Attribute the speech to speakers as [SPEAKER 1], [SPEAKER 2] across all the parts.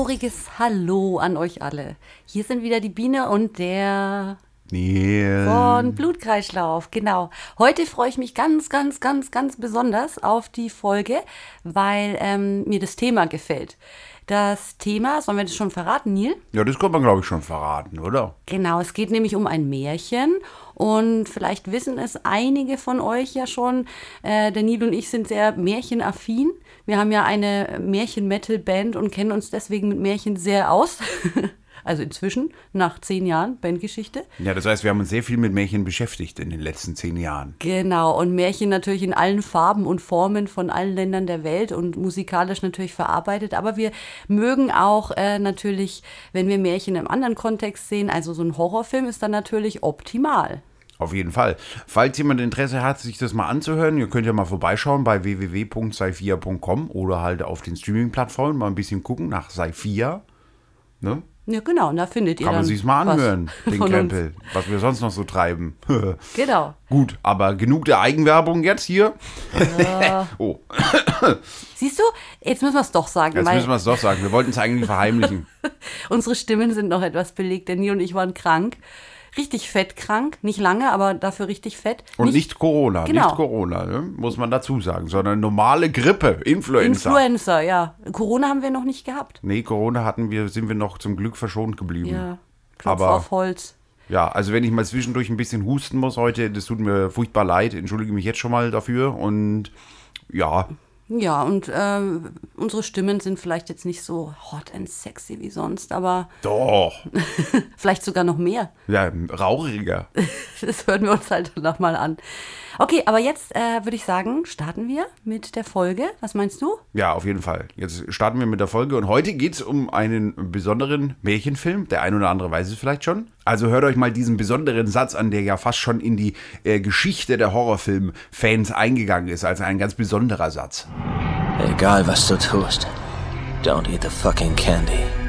[SPEAKER 1] schauriges Hallo an euch alle. Hier sind wieder die Biene und der
[SPEAKER 2] Neil.
[SPEAKER 1] von Blutkreislauf. Genau. Heute freue ich mich ganz, ganz, ganz, ganz besonders auf die Folge, weil ähm, mir das Thema gefällt. Das Thema, sollen wir das schon verraten, Neil?
[SPEAKER 2] Ja, das kann man, glaube ich, schon verraten, oder?
[SPEAKER 1] Genau, es geht nämlich um ein Märchen und vielleicht wissen es einige von euch ja schon. Äh, der Neil und ich sind sehr märchenaffin. Wir haben ja eine Märchen-Metal-Band und kennen uns deswegen mit Märchen sehr aus. also inzwischen, nach zehn Jahren Bandgeschichte.
[SPEAKER 2] Ja, das heißt, wir haben uns sehr viel mit Märchen beschäftigt in den letzten zehn Jahren.
[SPEAKER 1] Genau, und Märchen natürlich in allen Farben und Formen von allen Ländern der Welt und musikalisch natürlich verarbeitet. Aber wir mögen auch äh, natürlich, wenn wir Märchen im anderen Kontext sehen, also so ein Horrorfilm ist dann natürlich optimal.
[SPEAKER 2] Auf jeden Fall. Falls jemand Interesse hat, sich das mal anzuhören, ihr könnt ja mal vorbeischauen bei www.saifia.com oder halt auf den Streaming-Plattformen mal ein bisschen gucken nach Saifia. Ne?
[SPEAKER 1] Ja, genau, und da findet ihr
[SPEAKER 2] Kann man
[SPEAKER 1] dann
[SPEAKER 2] sich's mal anhören, den
[SPEAKER 1] von uns.
[SPEAKER 2] Krempel, was wir sonst noch so treiben.
[SPEAKER 1] Genau.
[SPEAKER 2] Gut, aber genug der Eigenwerbung jetzt hier. oh,
[SPEAKER 1] Siehst du, jetzt müssen wir es doch sagen,
[SPEAKER 2] jetzt müssen wir es doch sagen. Wir wollten es eigentlich verheimlichen.
[SPEAKER 1] unsere Stimmen sind noch etwas belegt. Der Nie und ich waren krank. Richtig fett krank. Nicht lange, aber dafür richtig fett.
[SPEAKER 2] Und nicht, Corona,
[SPEAKER 1] Genau.
[SPEAKER 2] nicht Corona, ne? muss man dazu sagen, sondern normale Grippe, Influenza.
[SPEAKER 1] Influencer, ja. Corona haben wir noch nicht gehabt.
[SPEAKER 2] nee, Corona hatten wir, sind wir noch zum Glück verschont geblieben.
[SPEAKER 1] Ja. Klopf
[SPEAKER 2] Aber-
[SPEAKER 1] auf Holz.
[SPEAKER 2] Ja, also wenn ich mal zwischendurch ein bisschen husten muss heute, das tut mir furchtbar leid, entschuldige mich jetzt schon mal dafür und ja,
[SPEAKER 1] Ja, und ähm, unsere Stimmen sind vielleicht jetzt nicht so hot and sexy wie sonst, aber
[SPEAKER 2] doch,
[SPEAKER 1] vielleicht sogar noch mehr.
[SPEAKER 2] ja, rauchiger.
[SPEAKER 1] Das hören wir uns halt danach mal an. Okay, aber jetzt äh, würde ich sagen, starten wir mit der Folge. Was meinst du?
[SPEAKER 2] Ja, auf jeden Fall. Jetzt starten wir mit der Folge und heute geht es um einen besonderen Märchenfilm. Der ein oder andere weiß es vielleicht schon. Also hört euch mal diesen besonderen Satz an, der ja fast schon in die äh, Geschichte der Horrorfilm-Fans eingegangen ist, als ein ganz besonderer Satz.
[SPEAKER 3] Egal was du tust, don't eat the fucking candy.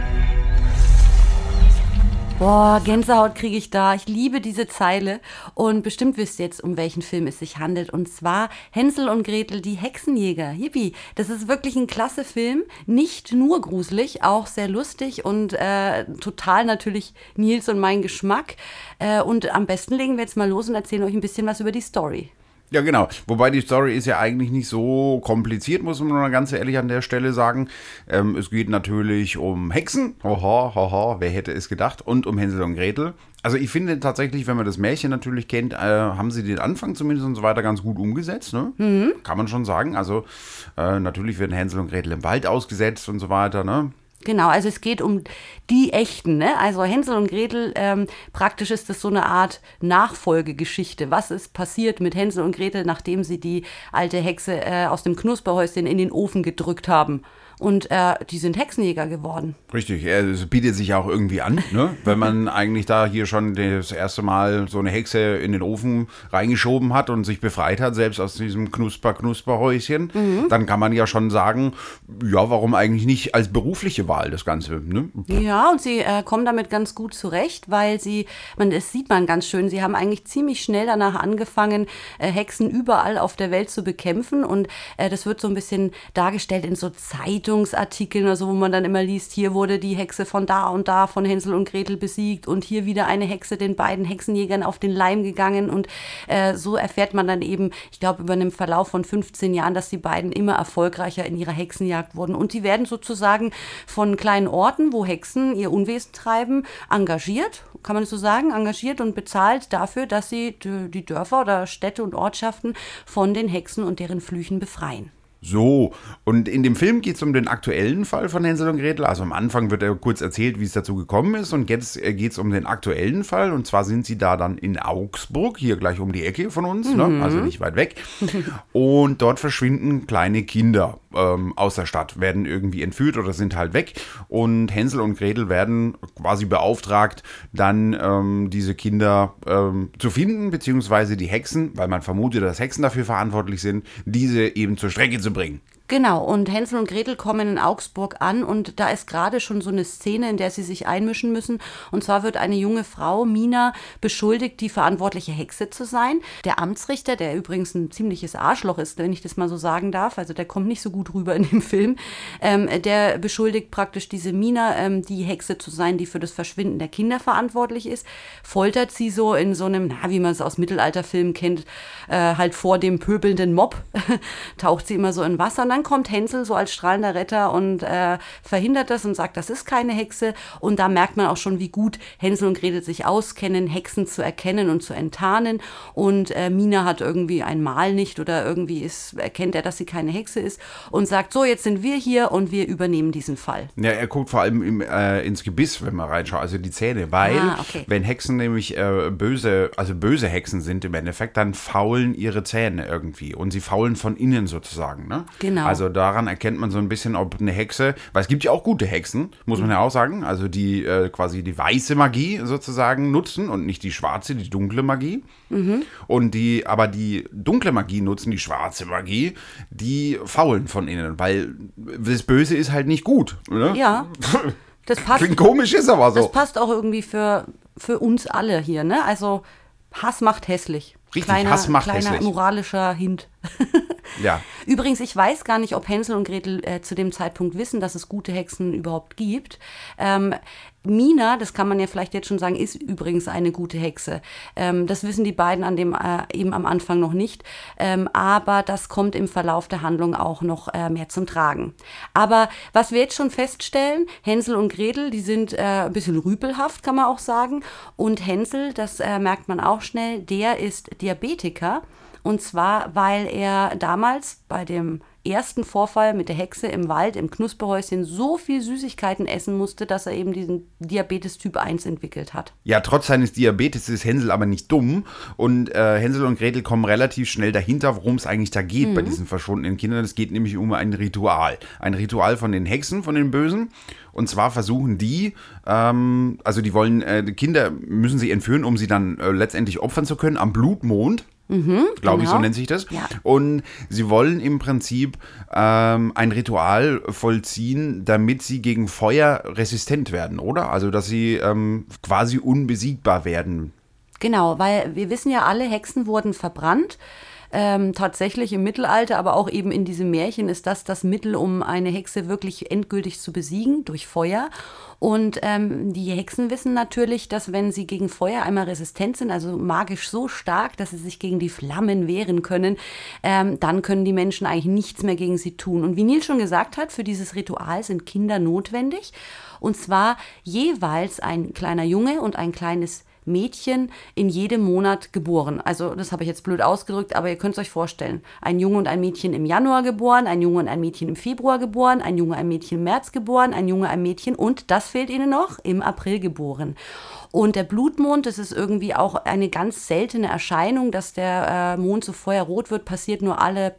[SPEAKER 1] Boah, Gänsehaut kriege ich da. Ich liebe diese Zeile. Und bestimmt wisst ihr jetzt, um welchen Film es sich handelt. Und zwar Hänsel und Gretel, die Hexenjäger. Yippie. Das ist wirklich ein klasse Film. Nicht nur gruselig, auch sehr lustig und äh, total natürlich Nils und mein Geschmack. Äh, und am besten legen wir jetzt mal los und erzählen euch ein bisschen was über die Story.
[SPEAKER 2] Ja, genau. Wobei die Story ist ja eigentlich nicht so kompliziert, muss man mal ganz ehrlich an der Stelle sagen. Ähm, es geht natürlich um Hexen. Haha, haha, wer hätte es gedacht? Und um Hänsel und Gretel. Also ich finde tatsächlich, wenn man das Märchen natürlich kennt, äh, haben sie den Anfang zumindest und so weiter ganz gut umgesetzt. Ne? Kann man schon sagen. Also äh, natürlich werden Hänsel und Gretel im Wald ausgesetzt und so weiter. Ne?
[SPEAKER 1] Genau, also es geht um die echten, ne? Also Hänsel und Gretel, ähm, praktisch ist das so eine Art Nachfolgegeschichte. Was ist passiert mit Hänsel und Gretel, nachdem sie die alte Hexe äh, aus dem Knusperhäuschen in den Ofen gedrückt haben? Und äh, die sind Hexenjäger geworden.
[SPEAKER 2] Richtig, es bietet sich auch irgendwie an, ne? wenn man eigentlich da hier schon das erste Mal so eine Hexe in den Ofen reingeschoben hat und sich befreit hat, selbst aus diesem Knusper-Knusper-Häuschen, dann kann man ja schon sagen, ja, warum eigentlich nicht als berufliche Wahl das Ganze? Ne?
[SPEAKER 1] Ja, und sie äh, kommen damit ganz gut zurecht, weil sie, man, das sieht man ganz schön, sie haben eigentlich ziemlich schnell danach angefangen, äh, Hexen überall auf der Welt zu bekämpfen. Und äh, das wird so ein bisschen dargestellt in so Zeitungsartikeln oder so, wo man dann immer liest, hier wurde die Hexe von da und da von Hänsel und Gretel besiegt und hier wieder eine Hexe den beiden Hexenjägern auf den Leim gegangen. Und äh, so erfährt man dann eben, ich glaube, über einen Verlauf von 15 Jahren, dass die beiden immer erfolgreicher in ihrer Hexenjagd wurden. Und die werden sozusagen von kleinen Orten, wo Hexen ihr Unwesen treiben, engagiert, kann man das so sagen, engagiert und bezahlt dafür, dass sie die Dörfer oder Städte und Ortschaften von den Hexen und deren Flüchen befreien.
[SPEAKER 2] So, und in dem Film geht es um den aktuellen Fall von Hänsel und Gretel. Also am Anfang wird er kurz erzählt, wie es dazu gekommen ist. Und jetzt geht es um den aktuellen Fall. Und zwar sind sie da dann in Augsburg, hier gleich um die Ecke von uns, ne? also nicht weit weg. Und dort verschwinden kleine Kinder ähm, aus der Stadt, werden irgendwie entführt oder sind halt weg. Und Hänsel und Gretel werden quasi beauftragt, dann ähm, diese Kinder ähm, zu finden, beziehungsweise die Hexen, weil man vermutet, dass Hexen dafür verantwortlich sind, diese eben zur Strecke zu bringen.
[SPEAKER 1] Genau, und Hänsel und Gretel kommen in Augsburg an und da ist gerade schon so eine Szene, in der sie sich einmischen müssen. Und zwar wird eine junge Frau, Mina, beschuldigt, die verantwortliche Hexe zu sein. Der Amtsrichter, der übrigens ein ziemliches Arschloch ist, wenn ich das mal so sagen darf, also der kommt nicht so gut rüber in dem Film, ähm, der beschuldigt praktisch diese Mina, ähm, die Hexe zu sein, die für das Verschwinden der Kinder verantwortlich ist, foltert sie so in so einem, na, wie man es aus Mittelalterfilmen kennt, äh, halt vor dem pöbelnden Mob, taucht sie immer so in Wasser und dann dann kommt Hänsel so als strahlender Retter und äh, verhindert das und sagt, das ist keine Hexe. Und da merkt man auch schon, wie gut Hänsel und Gretel sich auskennen, Hexen zu erkennen und zu enttarnen. Und äh, Mina hat irgendwie ein Mal nicht oder irgendwie ist, erkennt er, dass sie keine Hexe ist und sagt, so, jetzt sind wir hier und wir übernehmen diesen Fall.
[SPEAKER 2] Ja, er guckt vor allem im, äh, ins Gebiss, wenn man reinschaut, also die Zähne, weil
[SPEAKER 1] Ah, okay.
[SPEAKER 2] wenn Hexen nämlich äh, böse, also böse Hexen sind im Endeffekt, dann faulen ihre Zähne irgendwie und sie faulen von innen sozusagen. Ne?
[SPEAKER 1] Genau.
[SPEAKER 2] Also daran erkennt man so ein bisschen, ob eine Hexe, weil es gibt ja auch gute Hexen, muss man ja auch sagen, also die äh, quasi die weiße Magie sozusagen nutzen und nicht die schwarze, die dunkle Magie. Und die, aber die dunkle Magie nutzen, die schwarze Magie, die faulen von innen, weil das Böse ist halt nicht gut. Ne?
[SPEAKER 1] Ja, das passt.
[SPEAKER 2] Klingt komisch, ist aber so.
[SPEAKER 1] Das passt auch irgendwie für, für uns alle hier, ne? Also Hass macht hässlich.
[SPEAKER 2] Richtig,
[SPEAKER 1] kleiner,
[SPEAKER 2] Hass macht
[SPEAKER 1] kleiner
[SPEAKER 2] hässlich.
[SPEAKER 1] moralischer Hint.
[SPEAKER 2] Ja.
[SPEAKER 1] Übrigens, ich weiß gar nicht, ob Hänsel und Gretel äh, zu dem Zeitpunkt wissen, dass es gute Hexen überhaupt gibt. Ähm, Mina, das kann man ja vielleicht jetzt schon sagen, ist übrigens eine gute Hexe. Ähm, das wissen die beiden an dem äh, eben am Anfang noch nicht. Ähm, aber das kommt im Verlauf der Handlung auch noch äh, mehr zum Tragen. Aber was wir jetzt schon feststellen, Hänsel und Gretel, die sind äh, ein bisschen rüpelhaft, kann man auch sagen. Und Hänsel, das äh, merkt man auch schnell, der ist Diabetiker. Und zwar, weil er damals bei dem ersten Vorfall mit der Hexe im Wald, im Knusperhäuschen, so viel Süßigkeiten essen musste, dass er eben diesen Diabetes Typ 1 entwickelt hat.
[SPEAKER 2] Ja, trotz seines Diabetes ist Hänsel aber nicht dumm und äh, Hänsel und Gretel kommen relativ schnell dahinter, worum es eigentlich da geht bei diesen verschwundenen Kindern. Es geht nämlich um ein Ritual. Ein Ritual von den Hexen, von den Bösen. Und zwar versuchen die, ähm, also die wollen, äh, die Kinder müssen sie entführen, um sie dann äh, letztendlich opfern zu können am Blutmond. Glaube ich, so
[SPEAKER 1] genau.
[SPEAKER 2] nennt sich das.
[SPEAKER 1] Ja.
[SPEAKER 2] Und sie wollen im Prinzip ähm, ein Ritual vollziehen, damit sie gegen Feuer resistent werden, oder? Also, dass sie ähm, quasi unbesiegbar werden.
[SPEAKER 1] Genau, weil wir wissen ja alle, Hexen wurden verbrannt. Ähm, tatsächlich im Mittelalter, aber auch eben in diesem Märchen ist das das Mittel, um eine Hexe wirklich endgültig zu besiegen durch Feuer. Und ähm, die Hexen wissen natürlich, dass wenn sie gegen Feuer einmal resistent sind, also magisch so stark, dass sie sich gegen die Flammen wehren können, ähm, dann können die Menschen eigentlich nichts mehr gegen sie tun. Und wie Nils schon gesagt hat, für dieses Ritual sind Kinder notwendig. Und zwar jeweils ein kleiner Junge und ein kleines Mädchen in jedem Monat geboren. Also das habe ich jetzt blöd ausgedrückt, aber ihr könnt es euch vorstellen. Ein Junge und ein Mädchen im Januar geboren, ein Junge und ein Mädchen im Februar geboren, ein Junge, ein Mädchen im März geboren, ein Junge, ein Mädchen und, das fehlt ihnen noch, im April geboren. Und der Blutmond, das ist irgendwie auch eine ganz seltene Erscheinung, dass der äh, Mond so feuerrot wird, passiert nur alle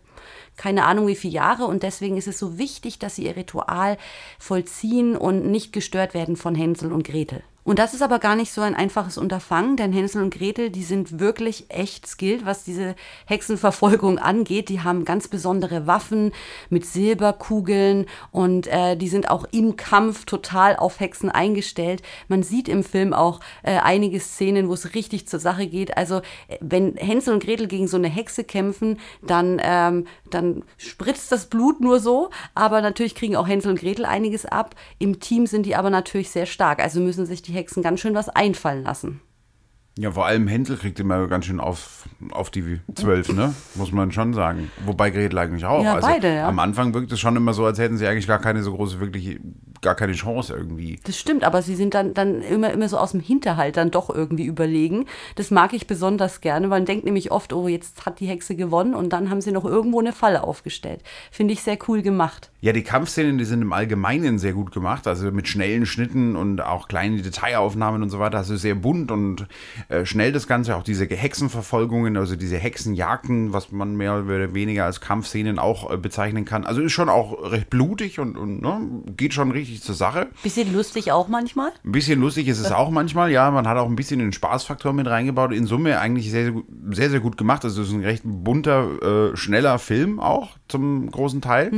[SPEAKER 1] keine Ahnung wie viele Jahre und deswegen ist es so wichtig, dass sie ihr Ritual vollziehen und nicht gestört werden von Hänsel und Gretel. Und das ist aber gar nicht so ein einfaches Unterfangen, denn Hänsel und Gretel, die sind wirklich echt skilled, was diese Hexenverfolgung angeht. Die haben ganz besondere Waffen mit Silberkugeln und äh, die sind auch im Kampf total auf Hexen eingestellt. Man sieht im Film auch äh, einige Szenen, wo es richtig zur Sache geht. Also äh, wenn Hänsel und Gretel gegen so eine Hexe kämpfen, dann, ähm, dann spritzt das Blut nur so, aber natürlich kriegen auch Hänsel und Gretel einiges ab. Im Team sind die aber natürlich sehr stark, also müssen sich die Hexen ganz schön was einfallen lassen.
[SPEAKER 2] Ja, vor allem Hänsel kriegt immer ganz schön auf, auf die Zwölf, ne? Muss man schon sagen. Wobei Gretel eigentlich auch.
[SPEAKER 1] Ja,
[SPEAKER 2] also
[SPEAKER 1] beide, ja.
[SPEAKER 2] Am Anfang wirkt es schon immer so, als hätten sie eigentlich gar keine so große, wirklich gar keine Chance irgendwie.
[SPEAKER 1] Das stimmt, aber sie sind dann, dann immer, immer so aus dem Hinterhalt dann doch irgendwie überlegen. Das mag ich besonders gerne, weil man denkt nämlich oft, oh, jetzt hat die Hexe gewonnen und dann haben sie noch irgendwo eine Falle aufgestellt. Finde ich sehr cool gemacht.
[SPEAKER 2] Ja, die Kampfszenen, die sind im Allgemeinen sehr gut gemacht, also mit schnellen Schnitten und auch kleine Detailaufnahmen und so weiter. Also sehr bunt und äh, schnell das Ganze. Auch diese Hexenverfolgungen, also diese Hexenjagden, was man mehr oder weniger als Kampfszenen auch äh, bezeichnen kann. Also ist schon auch recht blutig und, und ne, geht schon richtig richtig zur Sache.
[SPEAKER 1] Bisschen lustig auch manchmal.
[SPEAKER 2] Ein bisschen lustig ist es auch manchmal, ja. Man hat auch ein bisschen den Spaßfaktor mit reingebaut. In Summe eigentlich sehr, sehr, gut- sehr, sehr gut gemacht. Also es ist ein recht bunter, äh, schneller Film auch zum großen Teil.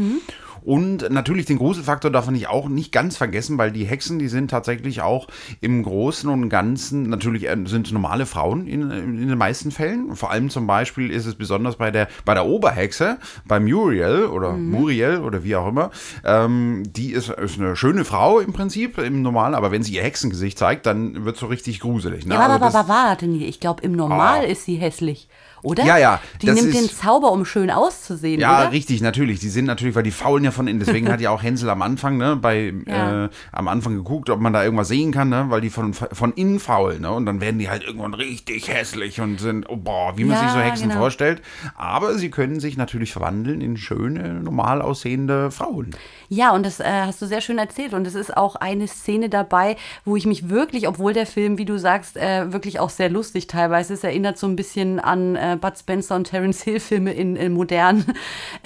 [SPEAKER 2] Und natürlich den Gruselfaktor darf man nicht auch nicht ganz vergessen, weil die Hexen, die sind tatsächlich auch im Großen und Ganzen, natürlich äh, sind normale Frauen in, in den meisten Fällen. Vor allem zum Beispiel ist es besonders bei der, bei der Oberhexe, bei Muriel oder Muriel oder wie auch immer. Ähm, die ist, ist eine schöne Frau im Prinzip, im Normalen, aber wenn sie ihr Hexengesicht zeigt, dann wird es so richtig gruselig. Ne?
[SPEAKER 1] Ja, aber,
[SPEAKER 2] Also
[SPEAKER 1] aber, aber warte, ich glaube, im Normal
[SPEAKER 2] Ah.
[SPEAKER 1] ist sie hässlich, oder?
[SPEAKER 2] Ja, ja,
[SPEAKER 1] Die nimmt
[SPEAKER 2] ist-
[SPEAKER 1] den Zauber, um schön auszusehen,
[SPEAKER 2] Ja,
[SPEAKER 1] oder?
[SPEAKER 2] richtig, natürlich. Die sind natürlich, weil die faulen ja von innen. Deswegen hat ja auch Hänsel am Anfang, ne, bei,
[SPEAKER 1] Ja.
[SPEAKER 2] äh, am Anfang geguckt, ob man da irgendwas sehen kann, ne, weil die von, von innen faulen, ne, und dann werden die halt irgendwann richtig hässlich und sind, oh, boah, wie man
[SPEAKER 1] Ja,
[SPEAKER 2] sich so Hexen
[SPEAKER 1] genau.
[SPEAKER 2] vorstellt. Aber sie können sich natürlich verwandeln in schöne, normal aussehende Frauen.
[SPEAKER 1] Ja, und das äh, hast du sehr schön erzählt. Und es ist auch eine Szene dabei, wo ich mich wirklich, obwohl der Film, wie du sagst, äh, wirklich auch sehr lustig teilweise ist, erinnert so ein bisschen an äh, Bud Spencer und Terence Hill Filme in, in modern.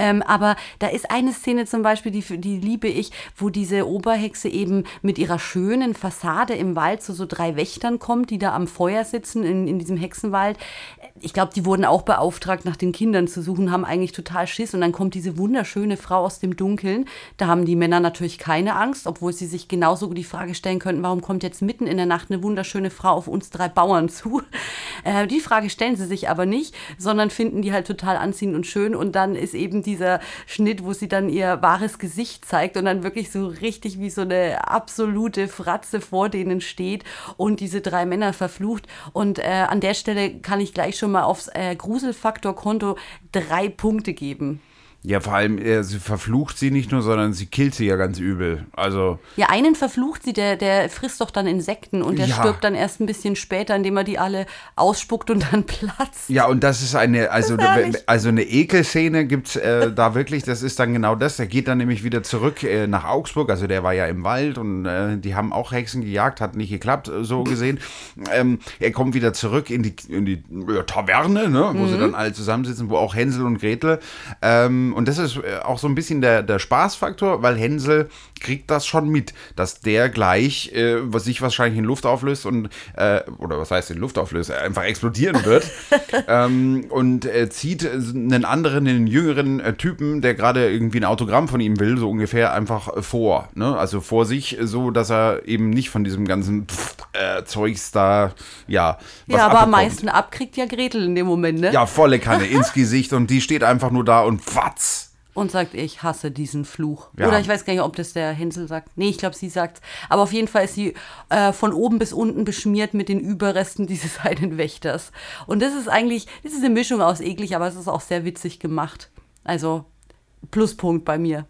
[SPEAKER 1] Ähm, aber da ist eine Szene zum Beispiel, die, die liebe ich, wo diese Oberhexe eben mit ihrer schönen Fassade im Wald zu so drei Wächtern kommt, die da am Feuer sitzen in, in diesem Hexenwald. Ich glaube, die wurden auch beauftragt, nach den Kindern zu suchen, haben eigentlich total Schiss. Und dann kommt diese wunderschöne Frau aus dem Dunkeln. Da haben die Männer natürlich keine Angst, obwohl sie sich genauso die Frage stellen könnten, warum kommt jetzt mitten in der Nacht eine wunderschöne Frau auf uns drei Bauern zu? Äh, die Frage stellen sie sich aber nicht, sondern finden die halt total anziehend und schön. Und dann ist eben dieser Schnitt, wo sie dann ihr wahres Gesicht zeigt und dann wirklich so richtig wie so eine absolute Fratze vor denen steht und diese drei Männer verflucht. Und äh, an der Stelle kann ich gleich schon mal aufs äh, Gruselfaktor-Konto drei Punkte geben.
[SPEAKER 2] Ja, vor allem, äh, sie verflucht sie nicht nur, sondern sie killt sie ja ganz übel. Also,
[SPEAKER 1] Ja, einen verflucht sie, der, der frisst doch dann Insekten und der
[SPEAKER 2] Ja.
[SPEAKER 1] stirbt dann erst ein bisschen später, indem er die alle ausspuckt und dann platzt.
[SPEAKER 2] Ja, und das ist eine, also,
[SPEAKER 1] ist
[SPEAKER 2] also eine Ekelszene gibt's äh, da wirklich, das ist dann genau das. Der geht dann nämlich wieder zurück äh, nach Augsburg, also der war ja im Wald und äh, die haben auch Hexen gejagt, hat nicht geklappt, äh, so gesehen. Ähm, er kommt wieder zurück in die, in die äh, Taverne, ne, wo
[SPEAKER 1] Mhm.
[SPEAKER 2] sie dann alle zusammensitzen, wo auch Hänsel und Gretel. Ähm, und das ist äh, auch so ein bisschen der, der Spaßfaktor, weil Hänsel kriegt das schon mit, dass der gleich äh, was sich wahrscheinlich in Luft auflöst und, äh, oder was heißt in Luft auflöst, er einfach explodieren wird. ähm, und äh, zieht einen anderen, einen jüngeren äh, Typen, der gerade irgendwie ein Autogramm von ihm will, so ungefähr einfach äh, vor. Ne? Also vor sich, so dass er eben nicht von diesem ganzen Pff, äh, Zeugs da, ja, was
[SPEAKER 1] ja, aber am meisten abkriegt ja Gretel in dem Moment, ne?
[SPEAKER 2] Ja, volle Kanne ins Gesicht und die steht einfach nur da und fatz.
[SPEAKER 1] Und sagt, ich hasse diesen Fluch.
[SPEAKER 2] Ja.
[SPEAKER 1] Oder ich weiß gar nicht, ob das der Hänsel sagt. Nee, ich glaube, sie sagt. Aber auf jeden Fall ist sie äh, von oben bis unten beschmiert mit den Überresten dieses einen Wächters. Und das ist eigentlich, das ist eine Mischung aus eklig, aber es ist auch sehr witzig gemacht. Also Pluspunkt bei mir.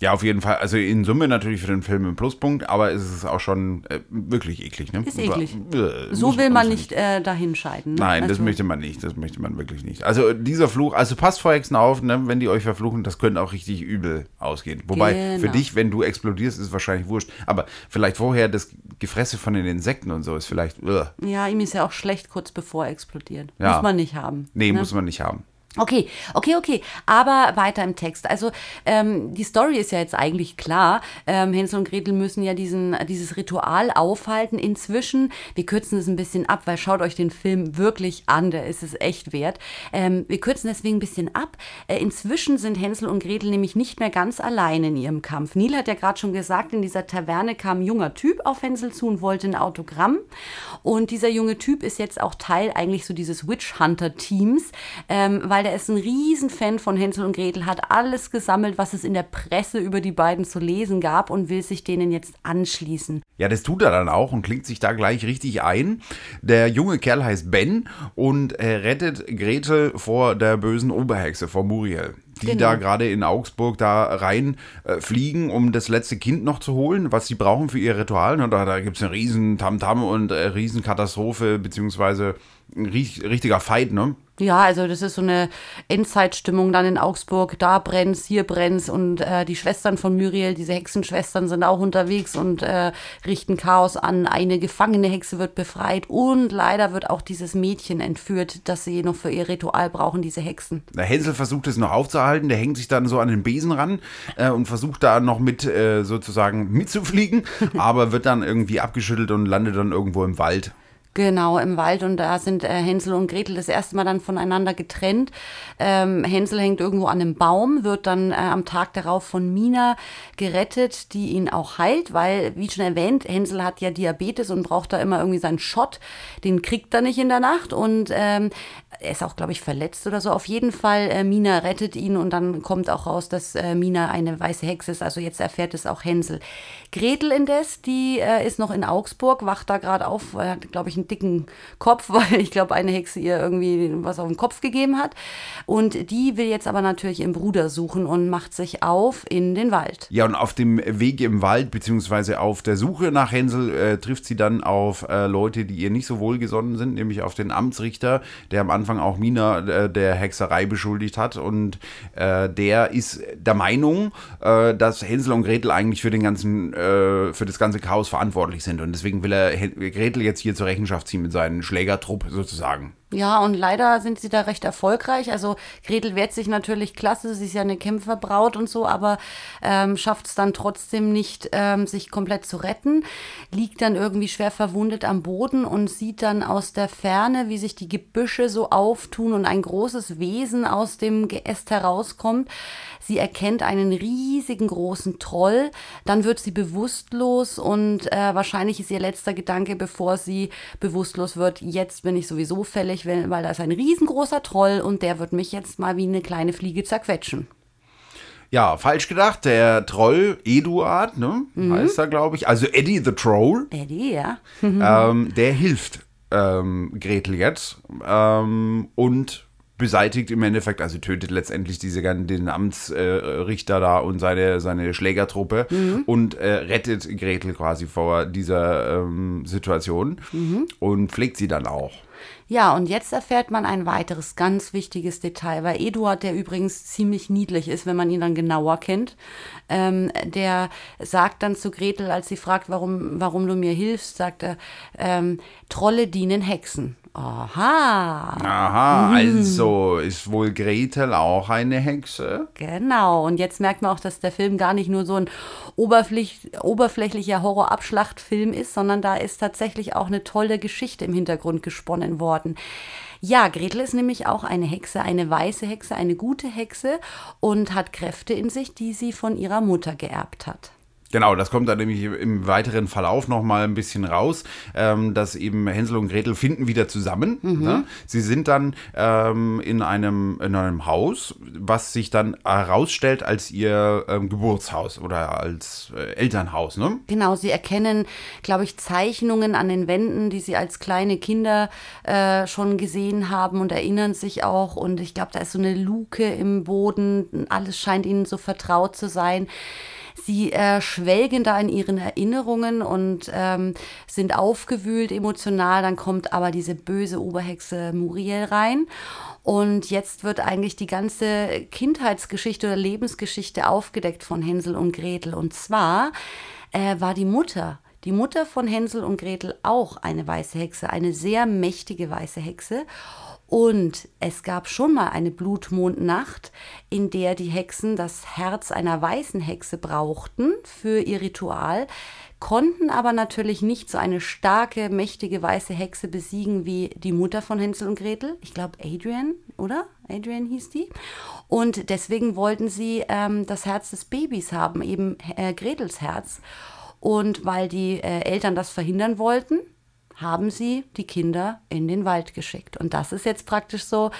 [SPEAKER 2] Ja, auf jeden Fall. Also in Summe natürlich für den Film ein Pluspunkt, aber es ist auch schon äh, wirklich eklig. Ne?
[SPEAKER 1] Ist eklig.
[SPEAKER 2] Äh,
[SPEAKER 1] So will man nicht äh, dahin scheiden. Ne?
[SPEAKER 2] Nein, das
[SPEAKER 1] Also-
[SPEAKER 2] möchte man nicht. Das möchte man wirklich nicht. Also dieser Fluch, also passt vor Hexen auf, ne? wenn die euch verfluchen, das könnte auch richtig übel ausgehen. Wobei für
[SPEAKER 1] Genau.
[SPEAKER 2] dich, wenn du explodierst, ist es wahrscheinlich wurscht. Aber vielleicht vorher das Gefresse von den Insekten und so ist vielleicht. Uh.
[SPEAKER 1] Ja, ihm ist ja auch schlecht kurz bevor er explodiert.
[SPEAKER 2] Ja.
[SPEAKER 1] Muss man nicht haben.
[SPEAKER 2] Nee,
[SPEAKER 1] ne?
[SPEAKER 2] muss man nicht haben.
[SPEAKER 1] Okay, okay, okay. Aber weiter im Text. Also ähm, die Story ist ja jetzt eigentlich klar. Ähm, Hänsel und Gretel müssen ja diesen, dieses Ritual aufhalten. Inzwischen, wir kürzen es ein bisschen ab, weil schaut euch den Film wirklich an, der ist es echt wert. Ähm, wir kürzen deswegen ein bisschen ab. Äh, inzwischen sind Hänsel und Gretel nämlich nicht mehr ganz allein in ihrem Kampf. Neil hat ja gerade schon gesagt, in dieser Taverne kam ein junger Typ auf Hänsel zu und wollte ein Autogramm. Und dieser junge Typ ist jetzt auch Teil eigentlich so dieses Witch Hunter Teams, ähm, weil der ist ein Riesenfan von Hänsel und Gretel, hat alles gesammelt, was es in der Presse über die beiden zu lesen gab und will sich denen jetzt anschließen.
[SPEAKER 2] Ja, das tut er dann auch und klingt sich da gleich richtig ein. Der junge Kerl heißt Ben und er rettet Gretel vor der bösen Oberhexe, vor Muriel. Die
[SPEAKER 1] Genau.
[SPEAKER 2] da gerade in Augsburg da rein äh, fliegen, um das letzte Kind noch zu holen, was sie brauchen für ihr Ritual. Und da, da gibt es eine riesen Tamtam und äh, riesen Katastrophe, beziehungsweise ein richtiger Fight, ne?
[SPEAKER 1] Ja, also das ist so eine Endzeitstimmung dann in Augsburg. Da brennt's, hier brennt's und äh, die Schwestern von Muriel, diese Hexenschwestern, sind auch unterwegs und äh, richten Chaos an. Eine gefangene Hexe wird befreit und leider wird auch dieses Mädchen entführt, das sie noch für ihr Ritual brauchen, diese Hexen.
[SPEAKER 2] Der Hänsel versucht es noch aufzuhalten, der hängt sich dann so an den Besen ran äh, und versucht da noch mit äh, sozusagen mitzufliegen, aber wird dann irgendwie abgeschüttelt und landet dann irgendwo im Wald.
[SPEAKER 1] Genau, im Wald und da sind äh, Hänsel und Gretel das erste Mal dann voneinander getrennt. Ähm, Hänsel hängt irgendwo an einem Baum, wird dann äh, am Tag darauf von Mina gerettet, die ihn auch heilt, weil, wie schon erwähnt, Hänsel hat ja Diabetes und braucht da immer irgendwie seinen Shot. Den kriegt er nicht in der Nacht und ähm, er ist auch, glaube ich, verletzt oder so. Auf jeden Fall, äh, Mina rettet ihn und dann kommt auch raus, dass äh, Mina eine weiße Hexe ist. Also jetzt erfährt es auch Hänsel. Gretel indes, die äh, ist noch in Augsburg, wacht da gerade auf, hat, glaube ich, einen dicken Kopf, weil ich glaube, eine Hexe ihr irgendwie was auf den Kopf gegeben hat. Und die will jetzt aber natürlich ihren Bruder suchen und macht sich auf in den Wald.
[SPEAKER 2] Ja, und auf dem Weg im Wald, beziehungsweise auf der Suche nach Hänsel, äh, trifft sie dann auf äh, Leute, die ihr nicht so wohlgesonnen sind, nämlich auf den Amtsrichter, der am Anfang auch Mina äh, der Hexerei beschuldigt hat. Und äh, der ist der Meinung, äh, dass Hänsel und Gretel eigentlich für den ganzen, äh, für das ganze Chaos verantwortlich sind. Und deswegen will er Gretel jetzt hier zur Rechenschaft Rechenschaft ziehen mit seinem Schlägertrupp sozusagen.
[SPEAKER 1] Ja, und leider sind sie da recht erfolgreich. Also Gretel wehrt sich natürlich klasse, sie ist ja eine Kämpferbraut und so, aber ähm, schafft es dann trotzdem nicht, ähm, sich komplett zu retten. Liegt dann irgendwie schwer verwundet am Boden und sieht dann aus der Ferne, wie sich die Gebüsche so auftun und ein großes Wesen aus dem Geäst herauskommt. Sie erkennt einen riesigen großen Troll. Dann wird sie bewusstlos und äh, wahrscheinlich ist ihr letzter Gedanke, bevor sie bewusstlos wird, jetzt bin ich sowieso fällig weil da ist ein riesengroßer Troll und der wird mich jetzt mal wie eine kleine Fliege zerquetschen.
[SPEAKER 2] Ja, falsch gedacht. Der Troll Eduard, ne, mhm. heißt er, glaube ich. Also Eddie the Troll.
[SPEAKER 1] Eddie, ja.
[SPEAKER 2] ähm, der hilft ähm, Gretel jetzt ähm, und beseitigt im Endeffekt, also tötet letztendlich diese, den Amtsrichter äh, da und seine, seine Schlägertruppe mhm. und äh, rettet Gretel quasi vor dieser ähm, Situation mhm. und pflegt sie dann auch.
[SPEAKER 1] Ja, und jetzt erfährt man ein weiteres ganz wichtiges Detail, weil Eduard, der übrigens ziemlich niedlich ist, wenn man ihn dann genauer kennt, ähm, der sagt dann zu Gretel, als sie fragt, warum, warum du mir hilfst, sagt er, ähm, Trolle dienen Hexen. Aha.
[SPEAKER 2] Aha, also ist wohl Gretel auch eine Hexe?
[SPEAKER 1] Genau. Und jetzt merkt man auch, dass der Film gar nicht nur so ein oberfläch oberflächlicher Horrorabschlachtfilm ist, sondern da ist tatsächlich auch eine tolle Geschichte im Hintergrund gesponnen worden. Ja, Gretel ist nämlich auch eine Hexe, eine weiße Hexe, eine gute Hexe und hat Kräfte in sich, die sie von ihrer Mutter geerbt hat.
[SPEAKER 2] Genau, das kommt dann nämlich im weiteren Verlauf nochmal ein bisschen raus, ähm, dass eben Hänsel und Gretel finden wieder zusammen. Mhm. Ne? Sie sind dann ähm, in, einem, in einem Haus, was sich dann herausstellt als ihr ähm, Geburtshaus oder als äh, Elternhaus. Ne?
[SPEAKER 1] Genau, sie erkennen, glaube ich, Zeichnungen an den Wänden, die sie als kleine Kinder äh, schon gesehen haben und erinnern sich auch. Und ich glaube, da ist so eine Luke im Boden, alles scheint ihnen so vertraut zu sein. Sie äh, schwelgen da in ihren Erinnerungen und ähm, sind aufgewühlt emotional. Dann kommt aber diese böse Oberhexe Muriel rein. Und jetzt wird eigentlich die ganze Kindheitsgeschichte oder Lebensgeschichte aufgedeckt von Hänsel und Gretel. Und zwar äh, war die Mutter die Mutter von Hänsel und Gretel auch eine weiße Hexe, eine sehr mächtige weiße Hexe. Und es gab schon mal eine Blutmondnacht, in der die Hexen das Herz einer weißen Hexe brauchten für ihr Ritual, konnten aber natürlich nicht so eine starke, mächtige weiße Hexe besiegen wie die Mutter von Hänsel und Gretel. Ich glaube Adrian, oder? Adrian hieß die. Und deswegen wollten sie ähm, das Herz des Babys haben, eben äh, Gretels Herz. Und weil die äh, Eltern das verhindern wollten, haben sie die Kinder in den Wald geschickt. Und das ist jetzt praktisch so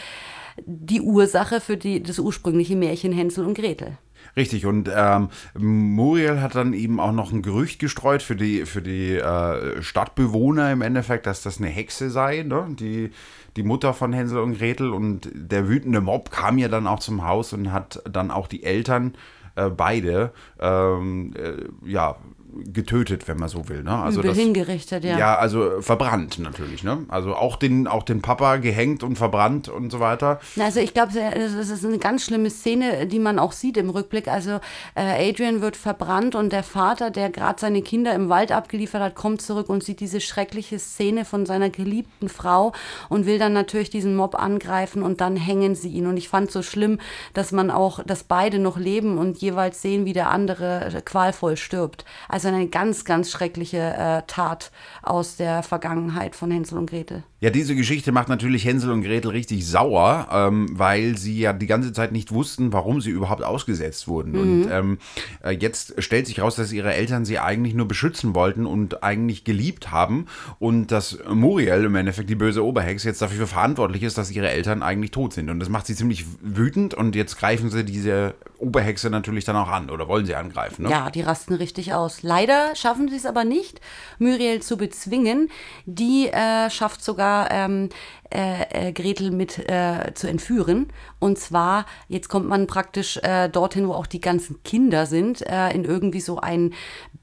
[SPEAKER 1] die Ursache für die, das ursprüngliche Märchen Hänsel und Gretel.
[SPEAKER 2] Richtig, und ähm, Muriel hat dann eben auch noch ein Gerücht gestreut für die, für die äh, Stadtbewohner im Endeffekt, dass das eine Hexe sei, ne? die, die Mutter von Hänsel und Gretel. Und der wütende Mob kam ja dann auch zum Haus und hat dann auch die Eltern, äh, beide, ähm, äh, ja, getötet, wenn man so will. Ne? Also
[SPEAKER 1] Übel
[SPEAKER 2] das,
[SPEAKER 1] hingerichtet, ja.
[SPEAKER 2] ja, also verbrannt natürlich. Ne? Also auch den, auch den Papa gehängt und verbrannt und so weiter.
[SPEAKER 1] Also ich glaube, das ist eine ganz schlimme Szene, die man auch sieht im Rückblick. Also äh, Adrian wird verbrannt und der Vater, der gerade seine Kinder im Wald abgeliefert hat, kommt zurück und sieht diese schreckliche Szene von seiner geliebten Frau und will dann natürlich diesen Mob angreifen und dann hängen sie ihn. Und ich fand so schlimm, dass man auch, dass beide noch leben und jeweils sehen, wie der andere qualvoll stirbt. Also eine ganz, ganz schreckliche äh, Tat aus der Vergangenheit von Hänsel und Gretel.
[SPEAKER 2] Ja, diese Geschichte macht natürlich Hänsel und Gretel richtig sauer, ähm, weil sie ja die ganze Zeit nicht wussten, warum sie überhaupt ausgesetzt wurden. Und ähm, äh, jetzt stellt sich raus, dass ihre Eltern sie eigentlich nur beschützen wollten und eigentlich geliebt haben und dass Muriel, im Endeffekt die böse Oberhex, jetzt dafür verantwortlich ist, dass ihre Eltern eigentlich tot sind. Und das macht sie ziemlich wütend und jetzt greifen sie diese Oberhexe natürlich dann auch an oder wollen sie angreifen. Ne?
[SPEAKER 1] Ja, die rasten richtig aus. Leider schaffen sie es aber nicht, Muriel zu bezwingen. Die äh, schafft sogar ähm, äh, äh, Gretel mit äh, zu entführen. Und zwar, jetzt kommt man praktisch äh, dorthin, wo auch die ganzen Kinder sind, äh, in irgendwie so ein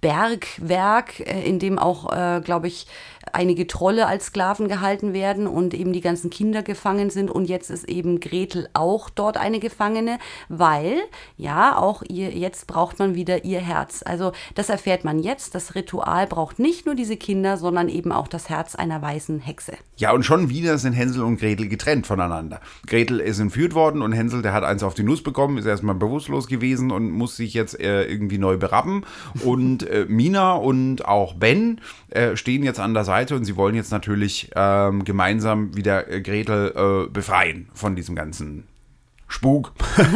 [SPEAKER 1] Bergwerk, äh, in dem auch, glaube ich, einige Trolle als Sklaven gehalten werden und eben die ganzen Kinder gefangen sind. Und jetzt ist eben Gretel auch dort eine Gefangene, weil, ja, auch ihr, jetzt braucht man wieder ihr Herz. Also das erfährt man jetzt. Das Ritual braucht nicht nur diese Kinder, sondern eben auch das Herz einer weißen Hexe.
[SPEAKER 2] Ja, und schon wieder sind Hänsel und Gretel getrennt voneinander. Gretel ist entführt worden und Hänsel, der hat eins auf die Nuss bekommen, ist erstmal bewusstlos gewesen und muss sich jetzt äh, irgendwie neu berappen. Und äh, Mina und auch Ben äh, stehen jetzt an der Seite und sie wollen jetzt natürlich ähm, gemeinsam wieder äh, Gretel äh, befreien von diesem ganzen Spuk.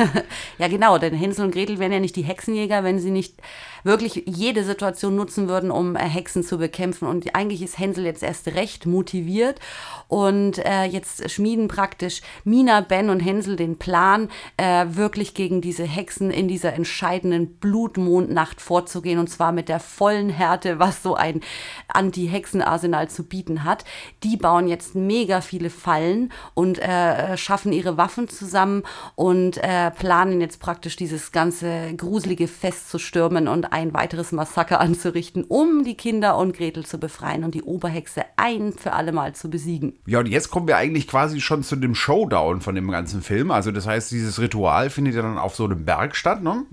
[SPEAKER 1] Ja, genau, denn Hänsel und Gretel wären ja nicht die Hexenjäger, wenn sie nicht wirklich jede Situation nutzen würden, um äh, Hexen zu bekämpfen. Und eigentlich ist Hänsel jetzt erst recht motiviert. Und äh, jetzt schmieden praktisch Mina, Ben und Hänsel den Plan, äh, wirklich gegen diese Hexen in dieser entscheidenden Blutmondnacht vorzugehen. Und zwar mit der vollen Härte, was so ein Anti-Hexen-Arsenal zu bieten hat. Die bauen jetzt mega viele Fallen und äh, schaffen ihre Waffen zusammen und äh, planen jetzt praktisch dieses ganze gruselige Fest zu stürmen und ein weiteres Massaker anzurichten, um die Kinder und Gretel zu befreien und die Oberhexe ein für alle Mal zu besiegen.
[SPEAKER 2] Ja, und jetzt kommen wir eigentlich quasi schon zu dem Showdown von dem ganzen Film. Also das heißt, dieses Ritual findet ja dann auf so einem Berg statt, ne?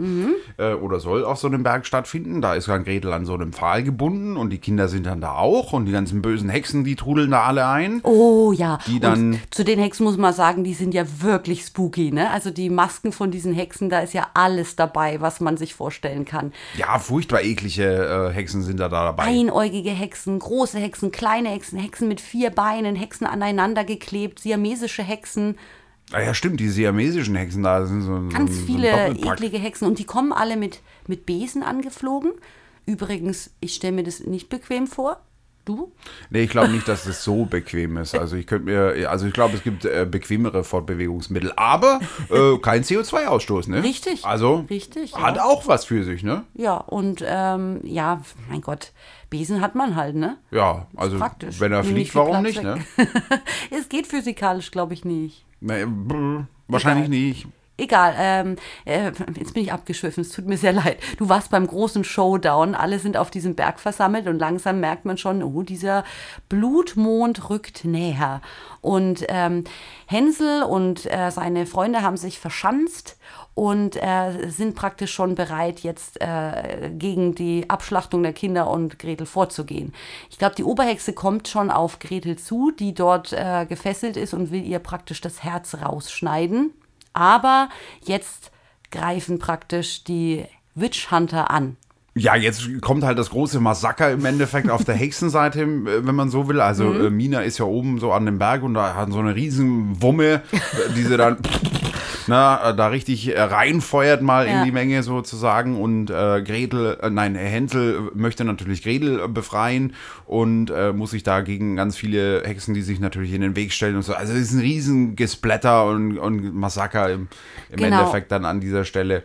[SPEAKER 2] Äh, oder soll auf so einem Berg stattfinden. Da ist dann Gretel an so einem Pfahl gebunden und die Kinder sind dann da auch und die ganzen bösen Hexen, die trudeln da alle ein.
[SPEAKER 1] Oh ja.
[SPEAKER 2] Die dann-
[SPEAKER 1] und zu den Hexen muss man sagen, die sind ja wirklich spooky, ne? Also die Masken von diesen Hexen, da ist ja alles dabei, was man sich vorstellen kann.
[SPEAKER 2] Ja, furchtbar eklige äh, Hexen sind da, da dabei.
[SPEAKER 1] Einäugige Hexen, große Hexen, kleine Hexen, Hexen mit vier Beinen, Hexen aneinander geklebt, siamesische Hexen,
[SPEAKER 2] Ah ja, stimmt, die siamesischen Hexen da sind so,
[SPEAKER 1] ganz
[SPEAKER 2] so
[SPEAKER 1] viele eklige Hexen und die kommen alle mit, mit Besen angeflogen. Übrigens, ich stelle mir das nicht bequem vor. Du?
[SPEAKER 2] Nee, ich glaube nicht, dass das so bequem ist. Also ich könnte mir, also ich glaube, es gibt äh, bequemere Fortbewegungsmittel, aber äh, kein CO2-Ausstoß, ne?
[SPEAKER 1] Richtig.
[SPEAKER 2] Also
[SPEAKER 1] Richtig,
[SPEAKER 2] hat
[SPEAKER 1] ja.
[SPEAKER 2] auch was für sich, ne?
[SPEAKER 1] Ja, und ähm, ja, mein Gott, Besen hat man halt, ne?
[SPEAKER 2] Ja, also
[SPEAKER 1] Praktisch.
[SPEAKER 2] wenn er fliegt, warum
[SPEAKER 1] Platz
[SPEAKER 2] nicht, ne?
[SPEAKER 1] es geht physikalisch, glaube ich, nicht.
[SPEAKER 2] Nee, brr, wahrscheinlich nicht.
[SPEAKER 1] Egal, ähm, äh, jetzt bin ich abgeschwiffen, es tut mir sehr leid. Du warst beim großen Showdown, alle sind auf diesem Berg versammelt und langsam merkt man schon, oh, dieser Blutmond rückt näher. Und ähm, Hänsel und äh, seine Freunde haben sich verschanzt und äh, sind praktisch schon bereit, jetzt äh, gegen die Abschlachtung der Kinder und Gretel vorzugehen. Ich glaube, die Oberhexe kommt schon auf Gretel zu, die dort äh, gefesselt ist und will ihr praktisch das Herz rausschneiden. Aber jetzt greifen praktisch die Witch Hunter an.
[SPEAKER 2] Ja, jetzt kommt halt das große Massaker im Endeffekt auf der Hexenseite, äh, wenn man so will. Also
[SPEAKER 1] Mhm.
[SPEAKER 2] äh, Mina ist ja oben so an dem Berg und da hat so eine riesen Wumme, die sie dann na, äh, da richtig äh, reinfeuert mal
[SPEAKER 1] Ja.
[SPEAKER 2] in die Menge sozusagen. Und äh, Gretel, äh, nein, Hänsel möchte natürlich Gretel äh, befreien und äh, muss sich da gegen ganz viele Hexen, die sich natürlich in den Weg stellen und so. Also es ist ein riesen Gesplatter und, und Massaker im, im
[SPEAKER 1] Genau.
[SPEAKER 2] Endeffekt dann an dieser Stelle.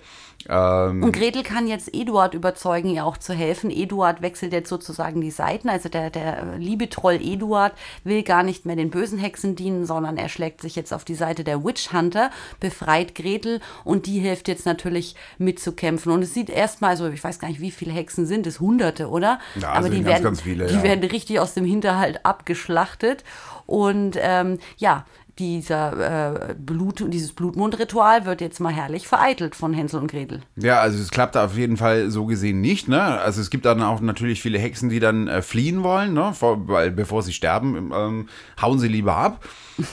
[SPEAKER 2] Ähm,
[SPEAKER 1] Und Gretel kann jetzt Eduard überzeugen, ihr auch zu helfen. Eduard wechselt jetzt sozusagen die Seiten. Also der, der liebe Troll Eduard will gar nicht mehr den bösen Hexen dienen, sondern er schlägt sich jetzt auf die Seite der Witch Hunter, befreit Gretel und die hilft jetzt natürlich mitzukämpfen. Und es sieht erstmal, also ich weiß gar nicht, wie viele Hexen sind es, hunderte, oder?
[SPEAKER 2] Ja,
[SPEAKER 1] Aber
[SPEAKER 2] sind
[SPEAKER 1] die
[SPEAKER 2] ganz,
[SPEAKER 1] werden,
[SPEAKER 2] ganz viele,
[SPEAKER 1] die
[SPEAKER 2] ja.
[SPEAKER 1] werden richtig aus dem Hinterhalt abgeschlachtet. Und ähm, ja, dieser äh, Blut, dieses Blutmundritual wird jetzt mal herrlich vereitelt von Hänsel und Gretel.
[SPEAKER 2] Ja, also es klappt auf jeden Fall so gesehen nicht. Ne? Also es gibt dann auch natürlich viele Hexen, die dann äh, fliehen wollen, ne? Vor, weil bevor sie sterben, ähm, hauen sie lieber ab.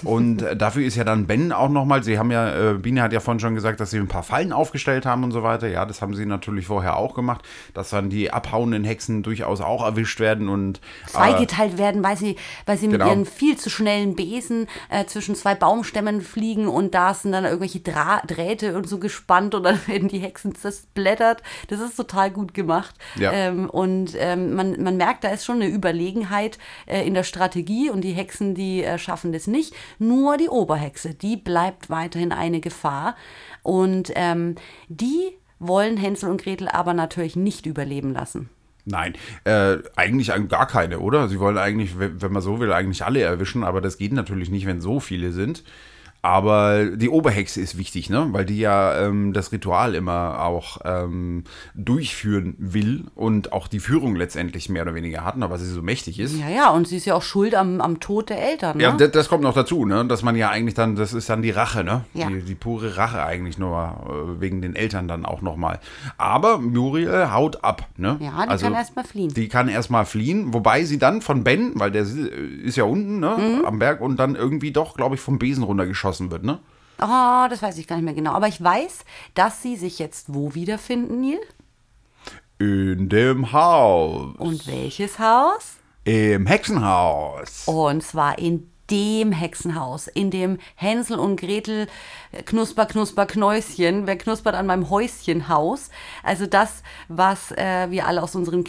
[SPEAKER 2] Und äh, dafür ist ja dann Ben auch nochmal, sie haben ja, äh, Biene hat ja vorhin schon gesagt, dass sie ein paar Fallen aufgestellt haben und so weiter. Ja, das haben sie natürlich vorher auch gemacht, dass dann die abhauenden Hexen durchaus auch erwischt werden und äh,
[SPEAKER 1] zweigeteilt werden, weil sie, weil sie mit
[SPEAKER 2] Genau.
[SPEAKER 1] ihren viel zu schnellen Besen äh, zwischen zwei Baumstämmen fliegen und da sind dann irgendwelche Dra Drähte und so gespannt und dann werden die Hexen zersplittert. Das ist total gut gemacht.
[SPEAKER 2] Ja.
[SPEAKER 1] Ähm, und ähm, man, man merkt, da ist schon eine Überlegenheit äh, in der Strategie und die Hexen, die äh, schaffen das nicht. Nur die Oberhexe, die bleibt weiterhin eine Gefahr. Und ähm, die wollen Hänsel und Gretel aber natürlich nicht überleben lassen.
[SPEAKER 2] Nein, äh, eigentlich gar keine, oder? Sie wollen eigentlich, wenn man so will, eigentlich alle erwischen, aber das geht natürlich nicht, wenn so viele sind. Aber die Oberhexe ist wichtig, ne? Weil die ja ähm, das Ritual immer auch ähm, durchführen will und auch die Führung letztendlich mehr oder weniger hat, aber sie so mächtig ist.
[SPEAKER 1] Ja, ja, und sie ist ja auch schuld am, am Tod der Eltern. Ne?
[SPEAKER 2] Ja, das, das kommt noch dazu, ne? Dass man ja eigentlich dann, das ist dann die Rache, ne?
[SPEAKER 1] Ja.
[SPEAKER 2] Die, die pure Rache eigentlich nur äh, wegen den Eltern dann auch nochmal. Aber Muriel haut ab, ne?
[SPEAKER 1] Ja, die kann erst mal fliehen.
[SPEAKER 2] Die kann erstmal fliehen, wobei sie dann von Ben, weil der ist ja unten, ne?
[SPEAKER 1] Mhm.
[SPEAKER 2] Am Berg und dann irgendwie doch, glaube ich, vom Besen runtergeschossen wird, ne?
[SPEAKER 1] Oh, das weiß ich gar nicht mehr genau. Aber ich weiß, dass sie sich jetzt wo wiederfinden, Neil?
[SPEAKER 2] In dem Haus.
[SPEAKER 1] Und welches Haus?
[SPEAKER 2] Im Hexenhaus.
[SPEAKER 1] Und zwar in dem Hexenhaus, in dem Hänsel und Gretel Knusper, Knusper, Knäuschen, wer knuspert an meinem Häuschenhaus? Also das, was äh, wir alle aus unseren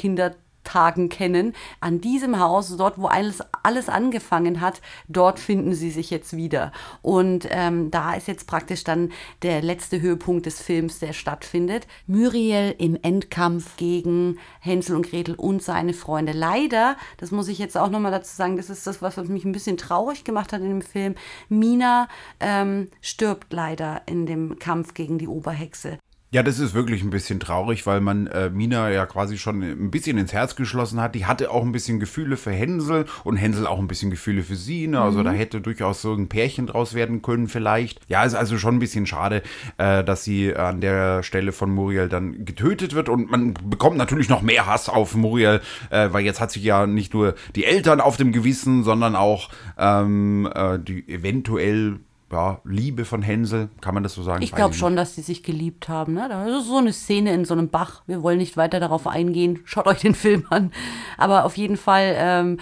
[SPEAKER 1] Kindertagen kennen. An diesem Haus, dort, wo alles, alles angefangen hat, dort finden sie sich jetzt wieder. Und ähm, da ist jetzt praktisch dann der letzte Höhepunkt des Films, der stattfindet. Muriel im Endkampf gegen Hänsel und Gretel und seine Freunde. Leider, das muss ich jetzt auch nochmal dazu sagen, das ist das, was mich ein bisschen traurig gemacht hat in dem Film. Mina ähm, stirbt leider in dem Kampf gegen die Oberhexe.
[SPEAKER 2] Ja, das ist wirklich ein bisschen traurig, weil man äh, Mina ja quasi schon ein bisschen ins Herz geschlossen hat. Die hatte auch ein bisschen Gefühle für Hänsel und Hänsel auch ein bisschen Gefühle für sie. Ne? Also da hätte durchaus so ein Pärchen draus werden können vielleicht. Ja, ist also schon ein bisschen schade, äh, dass sie an der Stelle von Muriel dann getötet wird. Und man bekommt natürlich noch mehr Hass auf Muriel, äh, weil jetzt hat sich ja nicht nur die Eltern auf dem Gewissen, sondern auch ähm, äh, die eventuell ja, Liebe von Hänsel, kann man das so sagen?
[SPEAKER 1] Ich glaube schon, dass die sich geliebt haben. Ne? Das ist so eine Szene in so einem Bach. Wir wollen nicht weiter darauf eingehen. Schaut euch den Film an. Aber auf jeden Fall ähm,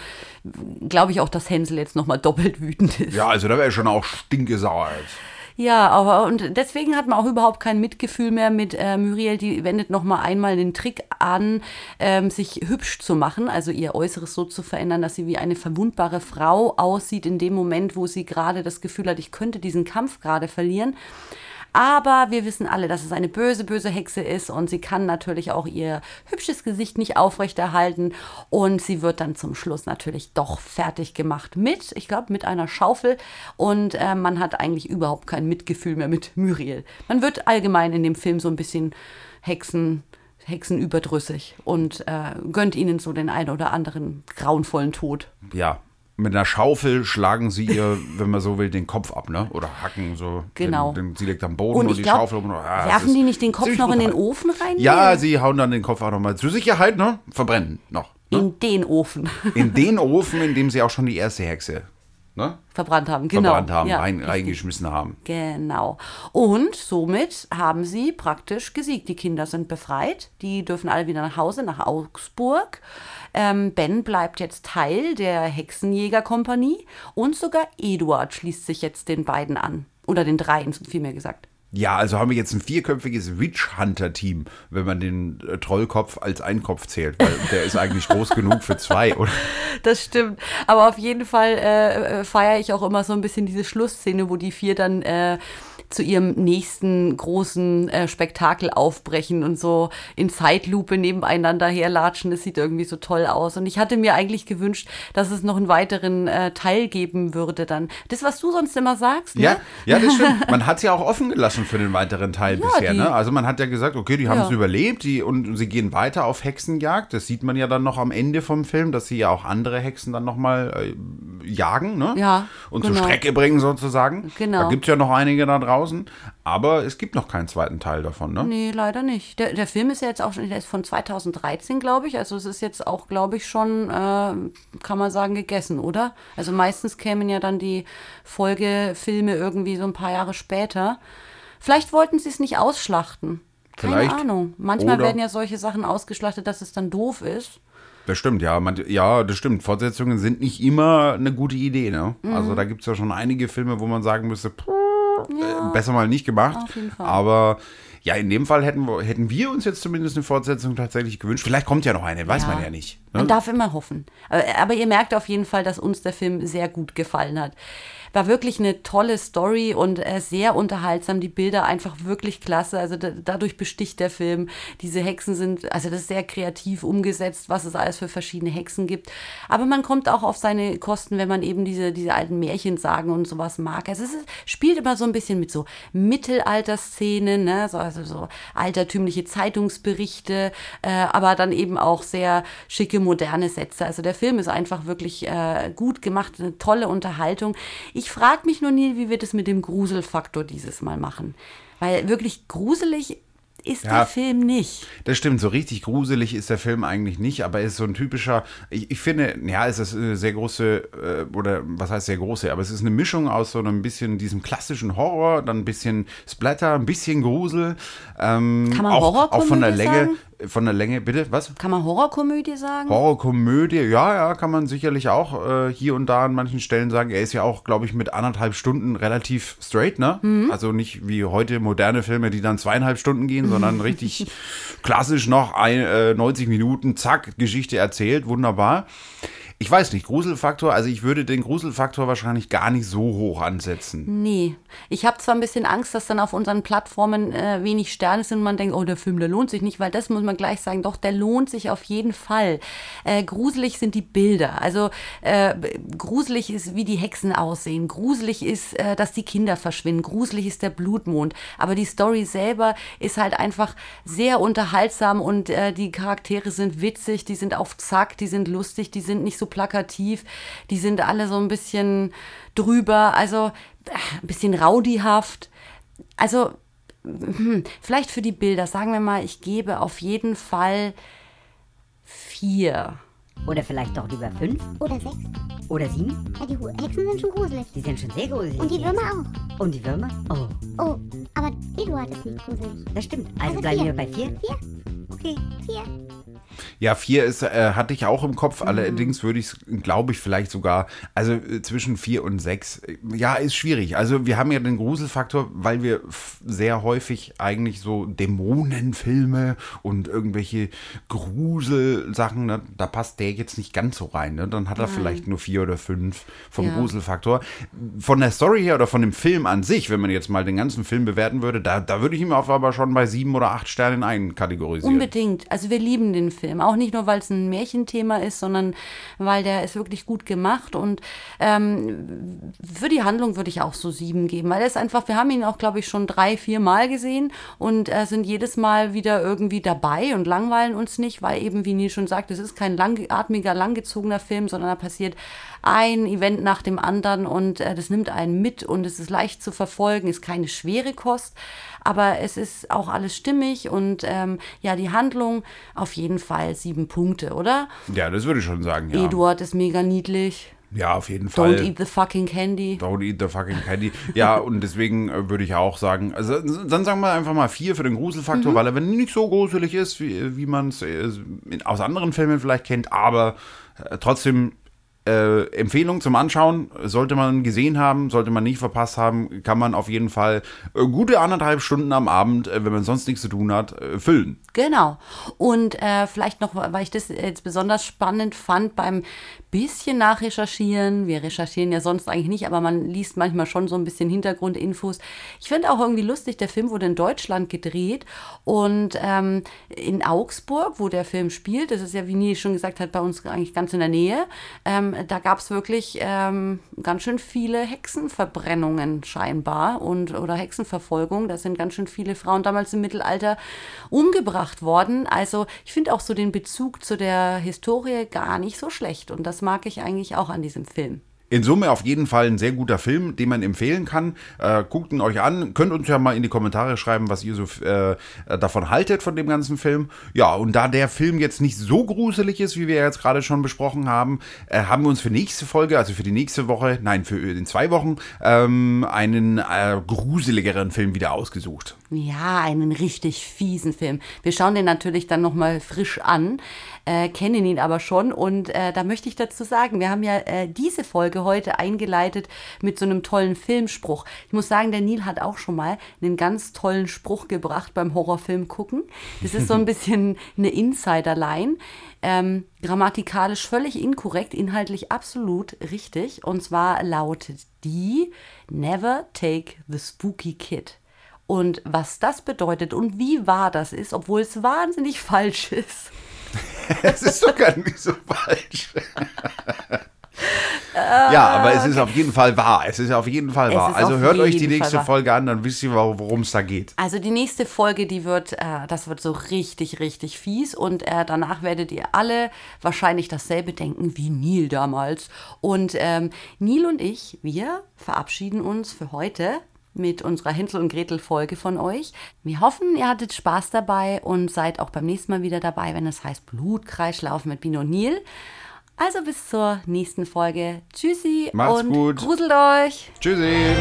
[SPEAKER 1] glaube ich auch, dass Hänsel jetzt nochmal doppelt wütend ist.
[SPEAKER 2] Ja, also da wäre schon auch stinkesauer. jetzt.
[SPEAKER 1] Ja, aber und deswegen hat man auch überhaupt kein Mitgefühl mehr mit äh, Muriel. Die wendet noch mal einmal den Trick an, ähm, sich hübsch zu machen, also ihr Äußeres so zu verändern, dass sie wie eine verwundbare Frau aussieht in dem Moment, wo sie gerade das Gefühl hat, ich könnte diesen Kampf gerade verlieren. Aber wir wissen alle, dass es eine böse, böse Hexe ist und sie kann natürlich auch ihr hübsches Gesicht nicht aufrechterhalten und sie wird dann zum Schluss natürlich doch fertig gemacht mit, ich glaube, mit einer Schaufel und äh, man hat eigentlich überhaupt kein Mitgefühl mehr mit Muriel. Man wird allgemein in dem Film so ein bisschen Hexen, Hexen und äh, gönnt ihnen so den einen oder anderen grauenvollen Tod.
[SPEAKER 2] Ja, mit einer Schaufel schlagen sie ihr, wenn man so will, den Kopf ab, ne? Oder hacken so.
[SPEAKER 1] Genau.
[SPEAKER 2] Den, den, sie liegt am Boden
[SPEAKER 1] Und
[SPEAKER 2] und, die
[SPEAKER 1] glaub,
[SPEAKER 2] Schaufel. Und, ah,
[SPEAKER 1] werfen die nicht den Kopf noch in den. Ofen rein?
[SPEAKER 2] Ja, sie hauen dann den Kopf auch nochmal zur Sicherheit, ne? Verbrennen noch. Ne?
[SPEAKER 1] In den Ofen
[SPEAKER 2] In den Ofen, in dem sie auch schon die erste Hexe ne?
[SPEAKER 1] verbrannt haben. Genau.
[SPEAKER 2] verbrannt haben,
[SPEAKER 1] Ja,
[SPEAKER 2] rein, reingeschmissen haben.
[SPEAKER 1] Genau. Und somit haben sie praktisch gesiegt. Die Kinder sind befreit. Die dürfen alle wieder nach Hause, nach Augsburg. Ähm, ben bleibt jetzt Teil der Hexenjägerkompanie und sogar Eduard schließt sich jetzt den beiden an. Oder den dreien, vielmehr gesagt.
[SPEAKER 2] Ja, also haben wir jetzt ein vierköpfiges Witch Hunter Team, wenn man den äh, Trollkopf als Einkopf zählt, weil der ist eigentlich groß genug für zwei, oder?
[SPEAKER 1] Das stimmt. Aber auf jeden Fall äh, äh, feiere ich auch immer so ein bisschen diese Schlussszene, wo die vier dann äh, zu ihrem nächsten großen äh, Spektakel aufbrechen und so in Zeitlupe nebeneinander herlatschen. Das sieht irgendwie so toll aus. Und ich hatte mir eigentlich gewünscht, dass es noch einen weiteren äh, Teil geben würde dann. Das, was du sonst immer sagst. Ne?
[SPEAKER 2] Ja, ja, das stimmt. Man hat es ja auch offen gelassen für den weiteren Teil
[SPEAKER 1] Ja,
[SPEAKER 2] bisher.
[SPEAKER 1] die-
[SPEAKER 2] Ne? Also man hat ja gesagt, okay, die haben es
[SPEAKER 1] Ja.
[SPEAKER 2] überlebt die, und sie gehen weiter auf Hexenjagd. Das sieht man ja dann noch am Ende vom Film, dass sie ja auch andere Hexen dann nochmal äh, jagen ne?
[SPEAKER 1] Ja,
[SPEAKER 2] und
[SPEAKER 1] genau.
[SPEAKER 2] zur Strecke bringen sozusagen.
[SPEAKER 1] Genau.
[SPEAKER 2] Da gibt es ja noch einige da draußen, aber es gibt noch keinen zweiten Teil davon. Ne?
[SPEAKER 1] Nee, leider nicht. Der, der Film ist ja jetzt auch schon, der ist von 2013, glaube ich. Also es ist jetzt auch, glaube ich, schon, äh, kann man sagen, gegessen, oder? Also meistens kämen ja dann die Folgefilme irgendwie so ein paar Jahre später. Vielleicht wollten sie es nicht ausschlachten. Keine
[SPEAKER 2] Vielleicht.
[SPEAKER 1] Ahnung. Manchmal
[SPEAKER 2] Oder-
[SPEAKER 1] werden ja solche Sachen ausgeschlachtet, dass es dann doof ist.
[SPEAKER 2] Das stimmt, ja. Man, ja, das stimmt. Fortsetzungen sind nicht immer eine gute Idee. Ne?
[SPEAKER 1] Mhm.
[SPEAKER 2] Also da gibt es ja schon einige Filme, wo man sagen müsste, puh, äh, besser mal nicht gemacht. Aber ja, in dem Fall hätten wir, hätten wir uns jetzt zumindest eine Fortsetzung tatsächlich gewünscht. Vielleicht kommt ja noch eine, weiß man ja nicht. Ne?
[SPEAKER 1] Man darf immer hoffen. Aber, aber ihr merkt auf jeden Fall, dass uns der Film sehr gut gefallen hat. War wirklich eine tolle Story und äh, sehr unterhaltsam. Die Bilder einfach wirklich klasse. Also da, dadurch besticht der Film. Diese Hexen sind, also das ist sehr kreativ umgesetzt, was es alles für verschiedene Hexen gibt. Aber man kommt auch auf seine Kosten, wenn man eben diese, diese alten Märchensagen und sowas mag. Also es ist, spielt immer so ein bisschen mit so Mittelalterszenen, ne? so, also so altertümliche Zeitungsberichte, äh, aber dann eben auch sehr schicke, moderne Sätze. Also der Film ist einfach wirklich äh, gut gemacht, eine tolle Unterhaltung. Ich frage mich nur nie, wie wir das mit dem Gruselfaktor dieses Mal machen. Weil wirklich gruselig ist
[SPEAKER 2] Ja.
[SPEAKER 1] der Film nicht.
[SPEAKER 2] Das stimmt, so richtig gruselig ist der Film eigentlich nicht, aber er ist so ein typischer, ich, ich finde, ja, es ist eine sehr große, äh, oder was heißt sehr große, aber es ist eine Mischung aus so einem bisschen diesem klassischen Horror, dann ein bisschen Splatter, ein bisschen Grusel. Ähm,
[SPEAKER 1] Kann man
[SPEAKER 2] auch, auch von der
[SPEAKER 1] Horrorkomödie
[SPEAKER 2] Länge,
[SPEAKER 1] sagen?
[SPEAKER 2] Von der Länge, bitte, was?
[SPEAKER 1] Kann man Horrorkomödie sagen?
[SPEAKER 2] Horrorkomödie, ja, ja, kann man sicherlich auch äh, hier und da an manchen Stellen sagen. Er ist ja auch, glaube ich, mit anderthalb Stunden relativ straight, ne?
[SPEAKER 1] Mhm.
[SPEAKER 2] Also nicht wie heute moderne Filme, die dann zweieinhalb Stunden gehen, sondern richtig klassisch noch ein, äh, 90 Minuten, zack, Geschichte erzählt, wunderbar. Ich weiß nicht, Gruselfaktor, also ich würde den Gruselfaktor wahrscheinlich gar nicht so hoch ansetzen.
[SPEAKER 1] Nee. Ich habe zwar ein bisschen Angst, dass dann auf unseren Plattformen äh, wenig Sterne sind und man denkt, oh, der Film, der lohnt sich nicht, weil das muss man gleich sagen, doch, der lohnt sich auf jeden Fall. Äh, gruselig sind die Bilder. Also äh, gruselig ist, wie die Hexen aussehen. Gruselig ist, äh, dass die Kinder verschwinden. Gruselig ist der Blutmond. Aber die Story selber ist halt einfach sehr unterhaltsam und äh, die Charaktere sind witzig, die sind auf Zack, die sind lustig, die sind nicht so plakativ, die sind alle so ein bisschen drüber, also äh, ein bisschen raudihaft. Also hm, vielleicht für die Bilder, sagen wir mal, ich gebe auf jeden Fall vier.
[SPEAKER 4] Oder vielleicht doch lieber fünf
[SPEAKER 5] Oder sechs.
[SPEAKER 4] oder sieben.
[SPEAKER 5] Ja, die Hexen sind schon gruselig.
[SPEAKER 4] Die sind schon sehr gruselig.
[SPEAKER 5] Und die Würmer auch.
[SPEAKER 4] Und die Würmer? Oh,
[SPEAKER 5] Oh, aber Eduard ist nicht gruselig.
[SPEAKER 4] das stimmt. Also,
[SPEAKER 5] Also
[SPEAKER 4] bleiben
[SPEAKER 5] vier.
[SPEAKER 4] wir bei vier?
[SPEAKER 5] Vier?
[SPEAKER 4] Okay.
[SPEAKER 5] Vier?
[SPEAKER 2] Ja, vier ist, äh, hatte ich auch im Kopf.
[SPEAKER 1] Mhm.
[SPEAKER 2] Allerdings würde ich es, glaube ich, vielleicht sogar, also äh, zwischen vier und sechs. Ja, ist schwierig. Also wir haben ja den Gruselfaktor, weil wir sehr häufig eigentlich so Dämonenfilme und irgendwelche Gruselsachen, ne, da passt der jetzt nicht ganz so rein. Ne? Dann hat er vielleicht nur vier oder fünf vom
[SPEAKER 1] Ja.
[SPEAKER 2] Gruselfaktor. Von der Story her oder von dem Film an sich, wenn man jetzt mal den ganzen Film bewerten würde, da, da würde ich ihn auf aber schon bei sieben oder acht Sternen einkategorisieren.
[SPEAKER 1] Unbedingt. Also wir lieben den Film. Auch nicht nur, weil es ein Märchenthema ist, sondern weil der ist wirklich gut gemacht. Und ähm, für die Handlung würde ich auch so sieben geben, weil er ist einfach, wir haben ihn auch, glaube ich, schon drei, vier Mal gesehen und äh, sind jedes Mal wieder irgendwie dabei und langweilen uns nicht, weil eben, wie Neil schon sagt, es ist kein langatmiger, langgezogener Film, sondern da passiert ein Event nach dem anderen und äh, das nimmt einen mit und es ist leicht zu verfolgen, ist keine schwere Kost, aber es ist auch alles stimmig und ähm, ja, die Handlung auf jeden Fall sieben Punkte, oder?
[SPEAKER 2] Ja, das würde ich schon sagen, ja.
[SPEAKER 1] Eduard ist mega niedlich.
[SPEAKER 2] Ja, auf jeden Fall.
[SPEAKER 1] Don't eat the fucking candy.
[SPEAKER 2] Don't eat the fucking candy. Ja, und deswegen äh, würde ich auch sagen, also dann sagen wir einfach mal vier für den
[SPEAKER 1] Mhm.
[SPEAKER 2] Gruselfaktor, weil er wenn nicht so gruselig ist, wie, wie man es äh, aus anderen Filmen vielleicht kennt, aber äh, trotzdem äh, Empfehlung zum Anschauen, sollte man gesehen haben, sollte man nicht verpasst haben, kann man auf jeden Fall äh, gute anderthalb Stunden am Abend, äh, wenn man sonst nichts zu tun hat, äh, füllen.
[SPEAKER 1] Genau. Und äh, vielleicht noch, weil ich das jetzt besonders spannend fand, beim bisschen nachrecherchieren. Wir recherchieren ja sonst eigentlich nicht, aber man liest manchmal schon so ein bisschen Hintergrundinfos. Ich finde auch irgendwie lustig, der Film wurde in Deutschland gedreht und ähm, in Augsburg, wo der Film spielt, das ist ja, wie Nils schon gesagt hat, bei uns eigentlich ganz in der Nähe, ähm, da gab es wirklich ähm, ganz schön viele Hexenverbrennungen scheinbar und oder Hexenverfolgung. Da sind ganz schön viele Frauen damals im Mittelalter umgebracht worden. Also ich finde auch so den Bezug zu der Historie gar nicht so schlecht und das mag ich eigentlich auch an diesem Film.
[SPEAKER 2] In Summe auf jeden Fall ein sehr guter Film, den man empfehlen kann. Äh, guckt ihn euch an. Könnt uns ja mal in die Kommentare schreiben, was ihr so äh, davon haltet von dem ganzen Film. Ja, und da der Film jetzt nicht so gruselig ist, wie wir jetzt gerade schon besprochen haben, äh, haben wir uns für nächste Folge, also für die nächste Woche, nein, für in zwei Wochen, ähm, einen äh, gruseligeren Film wieder ausgesucht.
[SPEAKER 1] Ja, einen richtig fiesen Film. Wir schauen den natürlich dann nochmal frisch an, äh, kennen ihn aber schon. Und äh, da möchte ich dazu sagen, wir haben ja äh, diese Folge heute eingeleitet mit so einem tollen Filmspruch. Ich muss sagen, der Neil hat auch schon mal einen ganz tollen Spruch gebracht beim Horrorfilm gucken. Das ist so ein bisschen eine Insiderline. Ähm, grammatikalisch völlig inkorrekt, inhaltlich absolut richtig. Und zwar lautet die Never take the spooky kid. Und was das bedeutet und wie wahr das ist, obwohl es wahnsinnig falsch ist.
[SPEAKER 2] Es ist doch gar nicht so falsch. ja, aber es ist auf jeden Fall wahr. Es ist auf jeden Fall wahr. Also hört euch die nächste. Folge an, dann wisst ihr, worum es da geht.
[SPEAKER 1] Also die nächste Folge, die wird, äh, das wird so richtig, richtig fies und äh, danach werdet ihr alle wahrscheinlich dasselbe denken wie Neil damals. Und ähm, Neil und ich, wir verabschieden uns für heute mit unserer Hänsel und Gretel Folge von euch. Wir hoffen, ihr hattet Spaß dabei und seid auch beim nächsten Mal wieder dabei, wenn es heißt Blutkreislaufen mit Bino Nil. Also bis zur nächsten Folge. Tschüssi
[SPEAKER 2] Macht's
[SPEAKER 1] und
[SPEAKER 2] gut.
[SPEAKER 1] gruselt euch.
[SPEAKER 2] Tschüssi.